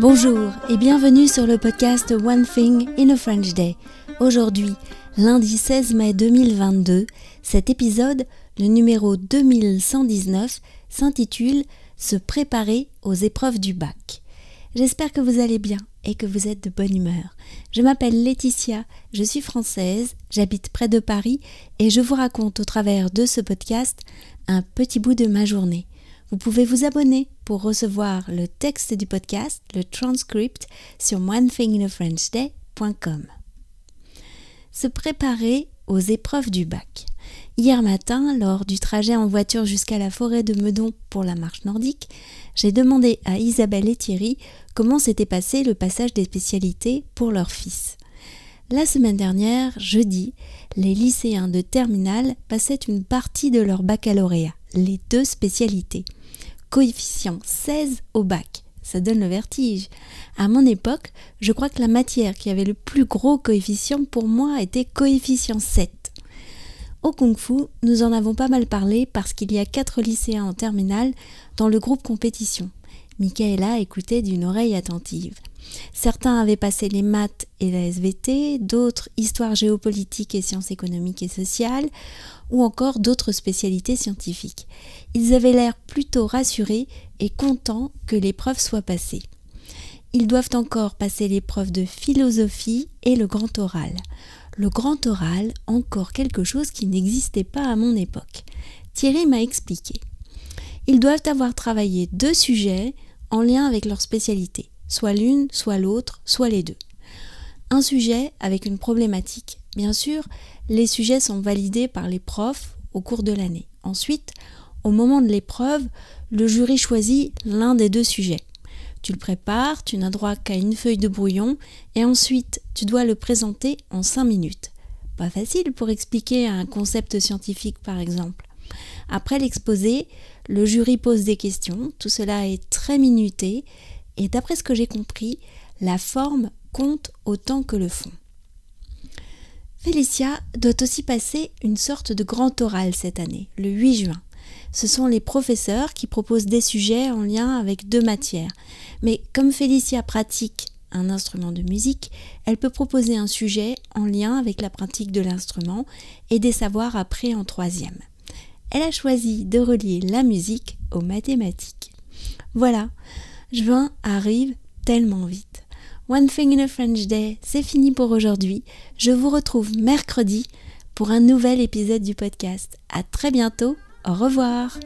Bonjour et bienvenue sur le podcast One Thing in a French Day. Aujourd'hui, lundi 16 mai 2022, cet épisode, le numéro 2119, s'intitule Se préparer aux épreuves du bac. J'espère que vous allez bien et que vous êtes de bonne humeur. Je m'appelle Laetitia, je suis française, j'habite près de Paris et je vous raconte au travers de ce podcast un petit bout de ma journée. Vous pouvez vous abonner pour recevoir le texte du podcast, le transcript, sur onethinginafrenchday.com. Se préparer aux épreuves du bac. Hier matin, lors du trajet en voiture jusqu'à la forêt de Meudon pour la marche nordique, j'ai demandé à Isabelle et Thierry comment s'était passé le passage des spécialités pour leur fils. La semaine dernière, jeudi, les lycéens de terminale passaient une partie de leur baccalauréat, les deux spécialités coefficient 16 au bac. Ça donne le vertige. À mon époque, je crois que la matière qui avait le plus gros coefficient pour moi était coefficient 7. Au Kung Fu, nous en avons pas mal parlé parce qu'il y a quatre lycéens en terminale dans le groupe compétition. Michaela écoutait d'une oreille attentive. Certains avaient passé les maths et la SVT, d'autres histoire géopolitique et sciences économiques et sociales, ou encore d'autres spécialités scientifiques. Ils avaient l'air plutôt rassurés et contents que l'épreuve soit passée. Ils doivent encore passer l'épreuve de philosophie et le grand oral. Le grand oral, encore quelque chose qui n'existait pas à mon époque. Thierry m'a expliqué. Ils doivent avoir travaillé deux sujets en lien avec leur spécialité, soit l'une, soit l'autre, soit les deux. Un sujet avec une problématique. Bien sûr, les sujets sont validés par les profs au cours de l'année. Ensuite, au moment de l'épreuve, le jury choisit l'un des deux sujets. Tu le prépares, tu n'as droit qu'à une feuille de brouillon, et ensuite tu dois le présenter en cinq minutes. Pas facile pour expliquer un concept scientifique par exemple. Après l'exposé, le jury pose des questions, tout cela est très minuté, et d'après ce que j'ai compris, la forme compte autant que le fond. Félicia doit aussi passer une sorte de grand oral cette année, le 8 juin. Ce sont les professeurs qui proposent des sujets en lien avec deux matières. Mais comme Félicia pratique un instrument de musique, elle peut proposer un sujet en lien avec la pratique de l'instrument et des savoirs appris en troisième. Elle a choisi de relier la musique aux mathématiques. Voilà, juin arrive tellement vite. One Thing in a French Day, c'est fini pour aujourd'hui. Je vous retrouve mercredi pour un nouvel épisode du podcast. À très bientôt. Au revoir.